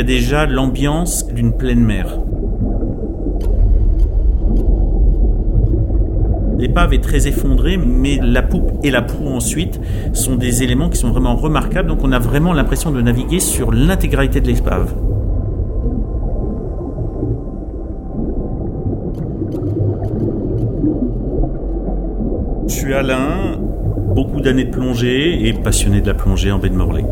y déjà l'ambiance d'une pleine mer. L'épave est très effondrée, mais la poupe et la proue ensuite sont des éléments qui sont vraiment remarquables. Donc on a vraiment l'impression de naviguer sur l'intégralité de l'épave. Je suis Alain, beaucoup d'années de plongée et passionné de la plongée en baie de Morlaix.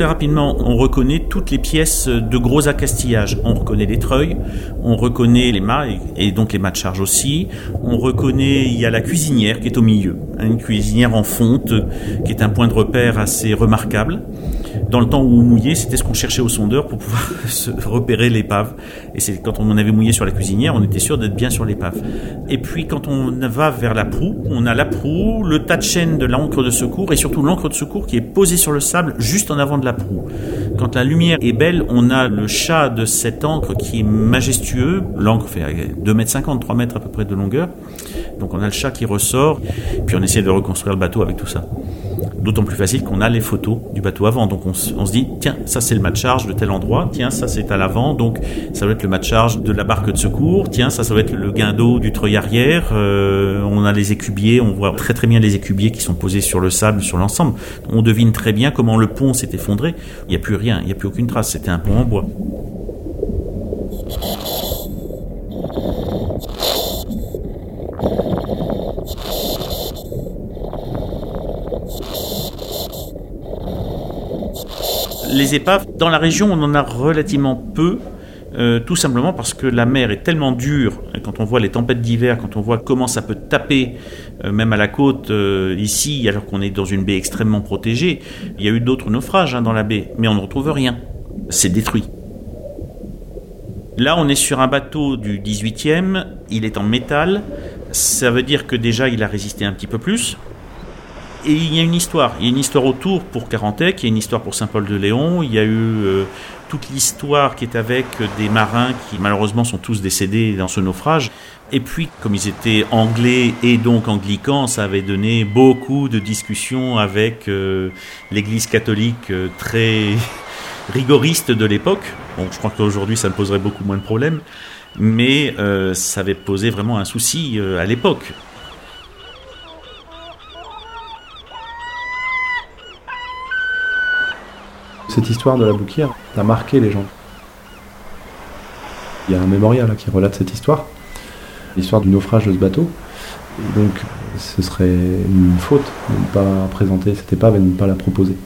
Rapidement, on reconnaît toutes les pièces de gros accastillage. On reconnaît les treuils, on reconnaît les mâts et donc les mâts de charge aussi. On reconnaît, il y a la cuisinière qui est au milieu, une cuisinière en fonte qui est un point de repère assez remarquable dans le temps où on mouillait, c'était ce qu'on cherchait au sondeur pour pouvoir se repérer l'épave. Et c'est quand on avait mouillé sur la cuisinière, on était sûr d'être bien sur l'épave. Et puis quand on va vers la proue, on a la proue, le tas de chaîne de l'encre de secours et surtout l'encre de secours qui est posée sur le sable juste en avant de la proue. Quand la lumière est belle, on a le chat de cette encre qui est majestueux. L'encre fait 2 mètres 50, 3 mètres à peu près de longueur. Donc on a le chat qui ressort, puis on essaie de reconstruire le bateau avec tout ça. D'autant plus facile qu'on a les photos du bateau avant. Donc on, se dit, tiens, ça c'est le mat de charge de tel endroit, tiens, ça c'est à l'avant, donc ça doit être le mat de charge de la barque de secours, tiens, ça ça être le guindeau du treuil arrière. Euh, on a les écubiers, on voit très très bien les écubiers qui sont posés sur le sable, sur l'ensemble. On devine très bien comment le pont s'est effondré. Il n'y a plus rien, il n'y a plus aucune trace, c'était un pont en bois. Les épaves, dans la région, on en a relativement peu. Euh, tout simplement parce que la mer est tellement dure, quand on voit les tempêtes d'hiver, quand on voit comment ça peut taper, euh, même à la côte, euh, ici, alors qu'on est dans une baie extrêmement protégée, il y a eu d'autres naufrages hein, dans la baie, mais on ne retrouve rien. C'est détruit. Là, on est sur un bateau du 18e, il est en métal, ça veut dire que déjà il a résisté un petit peu plus, et il y a une histoire. Il y a une histoire autour pour Carantec, il y a une histoire pour Saint-Paul-de-Léon, il y a eu euh, toute l'histoire qui est avec des marins qui malheureusement sont tous décédés dans ce naufrage. Et puis, comme ils étaient anglais et donc anglicans, ça avait donné beaucoup de discussions avec euh, l'Église catholique euh, très rigoriste de l'époque. Bon, je crois qu'aujourd'hui, ça me poserait beaucoup moins de problèmes, mais ça avait posé vraiment un souci à l'époque. Cette histoire de la bouquière a marqué les gens. Il y a un mémorial qui relate cette histoire, l'histoire du naufrage de ce bateau. donc, ce serait une faute de ne pas présenter cette épave et de ne pas la proposer.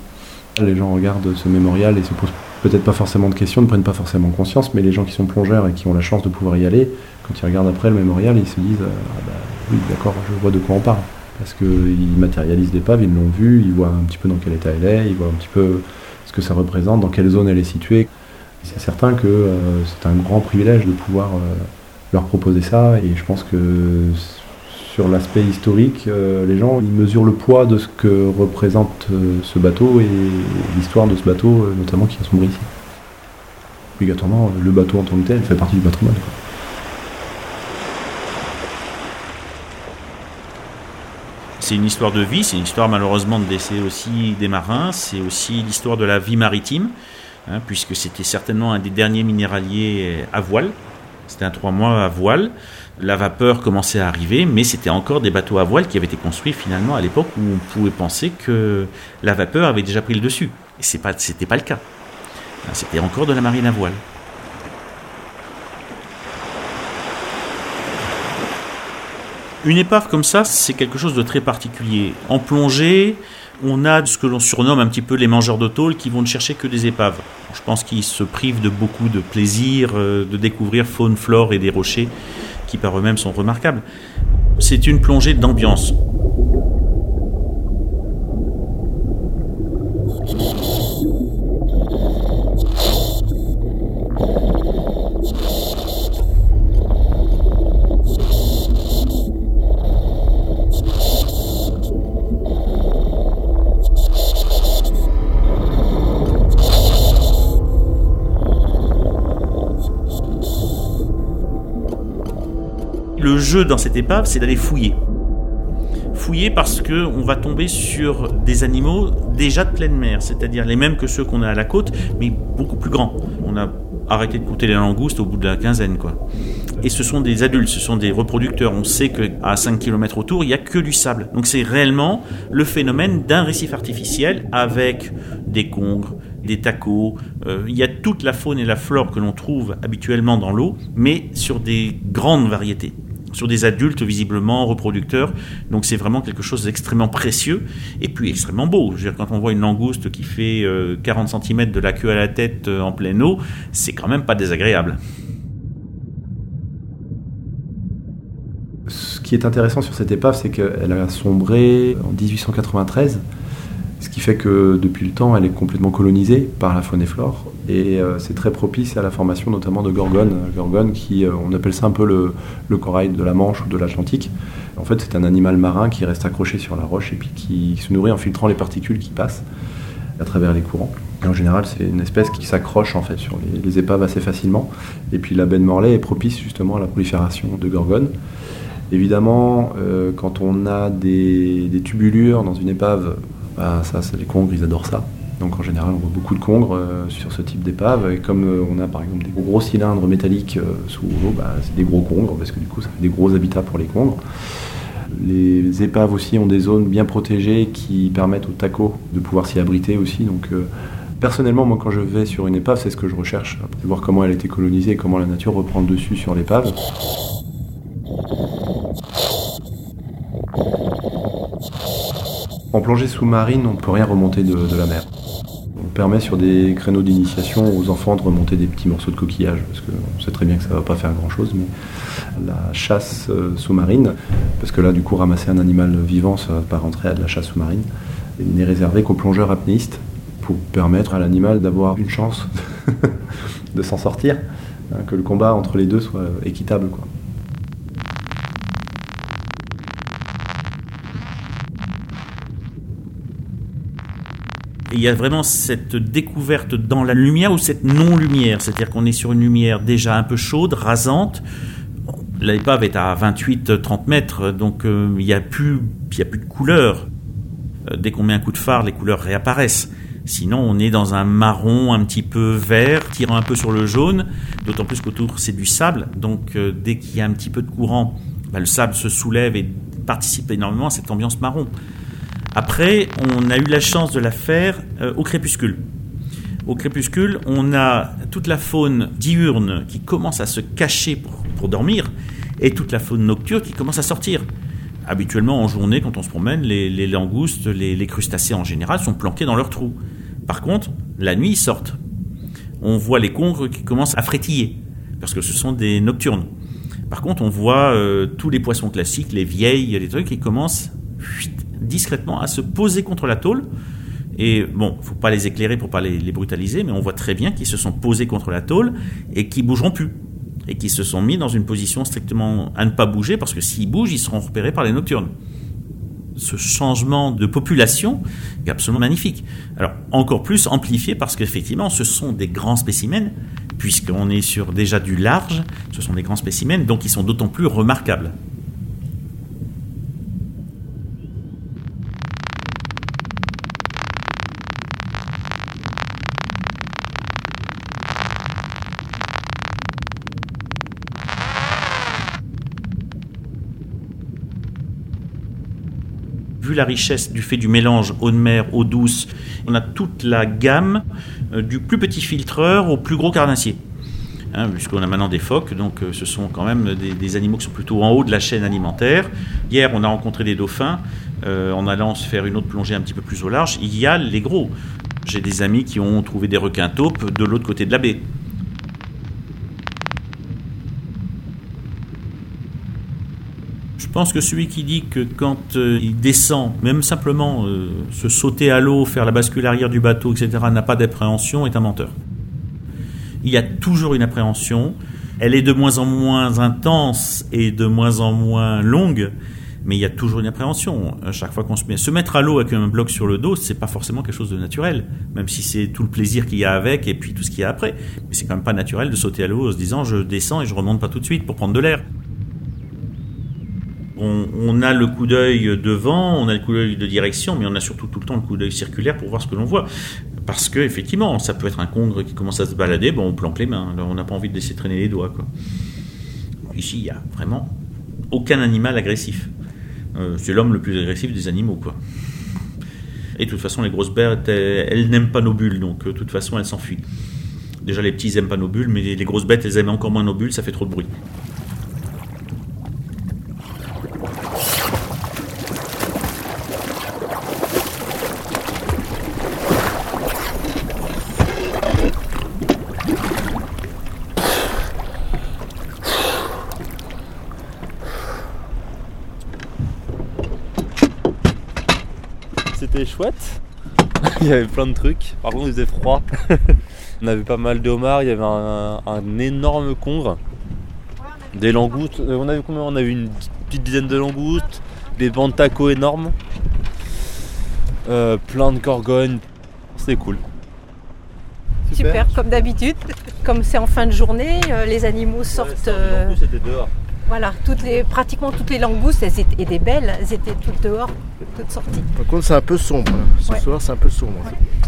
Les gens regardent ce mémorial et se posent peut-être pas forcément de questions, ne prennent pas forcément conscience, mais les gens qui sont plongeurs et qui ont la chance de pouvoir y aller, quand ils regardent après le mémorial, ils se disent ah bah, oui, d'accord, je vois de quoi on parle. Parce qu'ils matérialisent l'épave, ils l'ont vu, ils voient un petit peu dans quel état elle est, ils voient un petit peu que ça représente, dans quelle zone elle est située. C'est certain que euh, c'est un grand privilège de pouvoir euh, leur proposer ça et je pense que sur l'aspect historique, euh, les gens ils mesurent le poids de ce que représente ce bateau et l'histoire de ce bateau, notamment qui a sombré ici. Obligatoirement, le bateau en tant que tel fait partie du patrimoine. C'est une histoire de vie, c'est une histoire malheureusement de décès aussi des marins, c'est aussi l'histoire de la vie maritime, hein, puisque c'était certainement un des derniers minéraliers à voile. C'était un trois mois à voile. La vapeur commençait à arriver, mais c'était encore des bateaux à voile qui avaient été construits finalement à l'époque où on pouvait penser que la vapeur avait déjà pris le dessus. Et ce n'était pas le cas. C'était encore de la marine à voile. Une épave comme ça, c'est quelque chose de très particulier. En plongée, on a ce que l'on surnomme un petit peu les mangeurs de tôle qui vont ne chercher que des épaves. Je pense qu'ils se privent de beaucoup de plaisir euh, de découvrir faune, flore et des rochers qui par eux-mêmes sont remarquables. C'est une plongée d'ambiance. le jeu dans cette épave, c'est d'aller fouiller. fouiller parce que on va tomber sur des animaux déjà de pleine mer, c'est-à-dire les mêmes que ceux qu'on a à la côte, mais beaucoup plus grands. On a arrêté de compter les langoustes au bout de la quinzaine, quoi. Et ce sont des adultes, ce sont des reproducteurs. On sait qu'à 5 km autour, il n'y a que du sable. Donc c'est réellement le phénomène d'un récif artificiel avec des congres, des tacos. Euh, il y a toute la faune et la flore que l'on trouve habituellement dans l'eau, mais sur des grandes variétés sur des adultes visiblement reproducteurs. Donc c'est vraiment quelque chose d'extrêmement précieux et puis extrêmement beau. Je veux dire, quand on voit une langouste qui fait 40 euh, cm de la queue à la tête euh, en pleine eau, c'est quand même pas désagréable. Ce qui est intéressant sur cette épave, c'est qu'elle a sombré en 1893 ce qui fait que depuis le temps, elle est complètement colonisée par la faune et flore, et euh, c'est très propice à la formation notamment de gorgones. Gorgones qui, euh, on appelle ça un peu le, corail de la Manche ou de l'Atlantique. En fait, c'est un animal marin qui reste accroché sur la roche et puis qui se nourrit en filtrant les particules qui passent à travers les courants. en général, c'est une espèce qui s'accroche en fait sur les, épaves assez facilement. Et puis la baie de Morlaix est propice justement à la prolifération de gorgones. Évidemment, euh, quand on a des, des, tubulures dans une épave bah, ça, c'est les congres, ils adorent ça. Donc en général, on voit beaucoup de congres euh, sur ce type d'épave. Et comme euh, on a par exemple des gros cylindres métalliques euh, sous l'eau, bah, c'est des gros congres, parce que du coup, ça fait des gros habitats pour les congres. Les épaves aussi ont des zones bien protégées qui permettent aux tacos de pouvoir s'y abriter aussi. Donc personnellement, moi, quand je vais sur une épave, c'est ce que je recherche, voir comment elle a été colonisée et comment la nature reprend le dessus sur l'épave. En plongée sous-marine, on ne peut rien remonter de, la mer. On permet sur des créneaux d'initiation aux enfants de remonter des petits morceaux de coquillage, parce qu'on sait très bien que ça ne va pas faire grand-chose, mais la chasse euh, sous-marine, parce que là, du coup, ramasser un animal vivant, ça ne va pas rentrer à de la chasse sous-marine, n'est réservé qu'aux plongeurs apnéistes, pour permettre à l'animal d'avoir une chance de s'en sortir, hein, que le combat entre les deux soit équitable. Il y a vraiment cette découverte dans la lumière ou cette non-lumière, c'est-à-dire qu'on est sur une lumière déjà un peu chaude, rasante. L'épave est à 28-30 mètres, donc euh, il n'y a, plus, a plus de couleurs. Euh, dès qu'on met un coup de phare, les couleurs réapparaissent. Sinon, on est dans un marron un petit peu vert, tirant un peu sur le jaune, d'autant plus qu'autour c'est du sable. Donc, euh, dès qu'il y a un petit peu de courant, bah, le sable se soulève et participe énormément à cette ambiance marron. Après, on a eu la chance de la faire euh, au crépuscule. Au crépuscule, on a toute la faune diurne qui commence à se cacher pour, dormir et toute la faune nocturne qui commence à sortir. Habituellement, en journée, quand on se promène, les, langoustes, les, crustacés en général sont planqués dans leurs trous. Par contre, la nuit, ils sortent. On voit les congres qui commencent à frétiller, parce que ce sont des nocturnes. Par contre, on voit euh, tous les poissons classiques, les vieilles, les trucs qui commencent discrètement à se poser contre la tôle. Et bon, faut pas les éclairer pour pas les, brutaliser, mais on voit très bien qu'ils se sont posés contre la tôle et qu'ils bougeront plus. Et qu'ils se sont mis dans une position strictement à ne pas bouger parce que s'ils bougent, ils seront repérés par les nocturnes. Ce changement de population est absolument magnifique. Alors, encore plus amplifié parce qu'effectivement, ce sont des grands spécimens, puisqu'on est sur déjà du large, ce sont des grands spécimens, donc ils sont d'autant plus remarquables. La richesse du fait du mélange eau de mer, eau douce, on a toute la gamme euh, du plus petit filtreur au plus gros carnassier. Hein, puisqu'on a maintenant des phoques, donc euh, ce sont quand même des, animaux qui sont plutôt en haut de la chaîne alimentaire. Hier, on a rencontré des dauphins euh, en allant se faire une autre plongée un petit peu plus au large. Il y a les gros. J'ai des amis qui ont trouvé des requins taupes de l'autre côté de la baie. Pense que celui qui dit que quand euh, il descend, même simplement euh, se sauter à l'eau, faire la bascule arrière du bateau, etc., n'a pas d'appréhension, est un menteur. Il y a toujours une appréhension. Elle est de moins en moins intense et de moins en moins longue, mais il y a toujours une appréhension. À chaque fois qu'on se met, se mettre à l'eau avec un bloc sur le dos, c'est pas forcément quelque chose de naturel, même si c'est tout le plaisir qu'il y a avec et puis tout ce qu'il y a après. Mais c'est quand même pas naturel de sauter à l'eau en se disant je descends et je remonte pas tout de suite pour prendre de l'air. On, a le coup d'œil devant, on a le coup d'œil de direction, mais on a surtout tout le temps le coup d'œil circulaire pour voir ce que l'on voit. Parce que effectivement, ça peut être un congre qui commence à se balader, bon, on planque les mains. on n'a pas envie de laisser traîner les doigts. Quoi. Ici, il y a vraiment aucun animal agressif. Euh, c'est l'homme le plus agressif des animaux, quoi. Et de toute façon, les grosses bêtes, elles, n'aiment pas nos bulles, donc euh, de toute façon, elles s'enfuient. Déjà, les petits n'aiment pas nos bulles, mais les grosses bêtes, elles aiment encore moins nos bulles, ça fait trop de bruit. C'était chouette. il y avait plein de trucs. Par contre, il faisait froid. on avait pas mal de homards, il y avait un, énorme congre. Des langoustes. Euh, on a vu combien? On a vu une petite dizaine de langoustes, des bancs de tacos énormes, euh, plein de gorgognes. C'était cool. Super, comme d'habitude. Comme c'est en fin de journée, euh, les animaux sortent. c'était dehors. Voilà, toutes les, pratiquement toutes les langoustes, elles étaient des belles, elles étaient toutes dehors, toutes sorties. Par contre, c'est un peu sombre. Ce soir, c'est un peu sombre.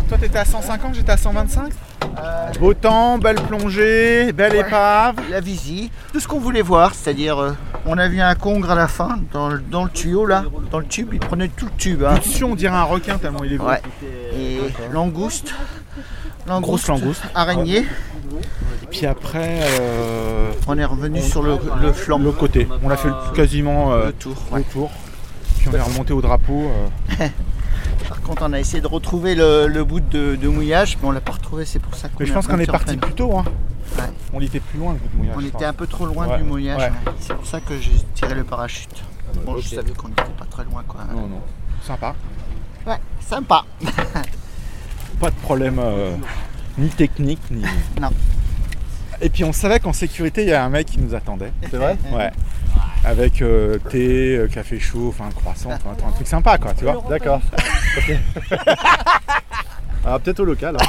Toi, t'étais à 150, j'étais à 125 euh, Beau temps, belle plongée, belle épave. La visite, tout ce qu'on voulait voir, c'est-à-dire, euh, on a vu un congre à la fin, dans le, tuyau là, dans le tube, il prenait tout le tube. Hein. on dirait un requin tellement il est beau. Et langouste, langouste, grosse langouste, araignée. Et puis après, euh, on est revenu sur le, flanc. Le côté. On a fait quasiment euh, le tour. tour. Puis on est remonté au drapeau. Euh. Par contre, on a essayé de retrouver le, bout de, mouillage, mais on l'a pas retrouvé. C'est pour ça qu'on. Mais je pense qu'on est parti plus tôt. Hein. On était plus loin le bout de mouillage. On était un peu trop loin du mouillage. C'est pour ça que j'ai tiré le parachute. Bon, je savais qu'on n'était pas très loin, quoi. Non, non. Sympa. Ouais, sympa. pas de problème ni technique, ni. Non. Et puis on savait qu'en sécurité, il y a un mec qui nous attendait. C'est vrai Ouais. Avec euh, thé, euh, café chaud, enfin croissant, enfin un truc sympa quoi, tu vois. D'accord. Alors peut-être au local. Hein.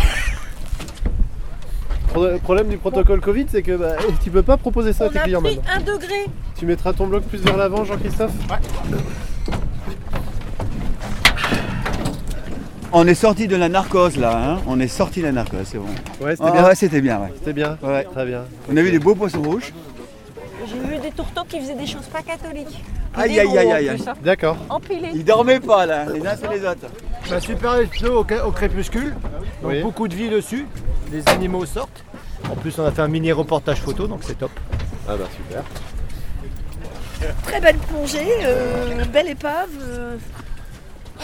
Le problème du protocole Covid, c'est que bah, tu peux pas proposer ça à tes clients maintenant. un degré. Tu mettras ton bloc plus vers l'avant, Jean-Christophe? On est sorti de la narcose là, hein on est sorti de la narcose, c'est bon. Ouais, c'était bien. Ouais, c'était bien, ouais. C'était bien. Ouais. Très bien. On a vu des beaux poissons rouges. J'ai vu des tourteaux qui faisaient des choses pas catholiques. Aïe aïe aïe aïe. Hein. D'accord. Empilés. Ils dormaient pas là, les uns sur les autres. Bah, super au, au crépuscule. Donc beaucoup de vie dessus. Les animaux sortent. En plus, on a fait un mini reportage photo, donc c'est top. Ah bah super. Très belle plongée, euh, belle épave. Euh,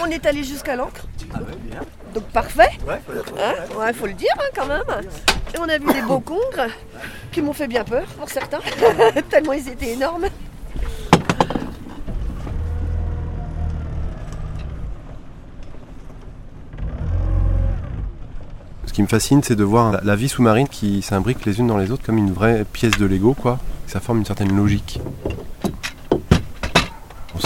on est allé jusqu'à l'encre. Ah Donc parfait. Ouais, faut, hein faut le dire hein, quand même. Et on a vu des beaux congres qui m'ont fait bien peur pour certains, tellement ils étaient énormes. Ce qui me fascine, c'est de voir la vie sous-marine qui s'imbrique les unes dans les autres comme une vraie pièce de Lego, quoi. Ça forme une certaine logique.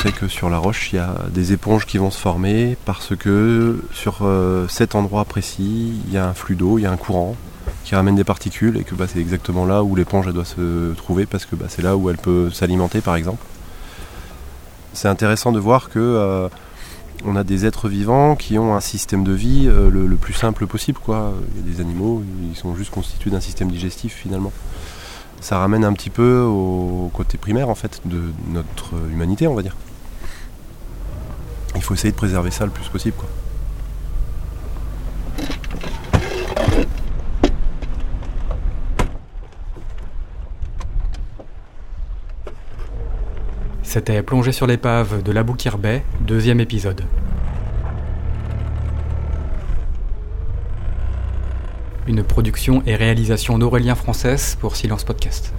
Sait que sur la roche, il y a des éponges qui vont se former parce que sur euh, cet endroit précis, il y a un flux d'eau, il y a un courant qui ramène des particules et que bah, c'est exactement là où l'éponge doit se trouver parce que bah, c'est là où elle peut s'alimenter par exemple. C'est intéressant de voir que euh, on a des êtres vivants qui ont un système de vie euh, le, plus simple possible. Quoi. Il y a des animaux, ils sont juste constitués d'un système digestif finalement ça ramène un petit peu au côté primaire en fait de notre humanité on va dire. Il faut essayer de préserver ça le plus possible. C'était Plongé sur l'épave de la Bay, deuxième épisode. Une production et réalisation d'Aurélien Française pour Silence Podcast.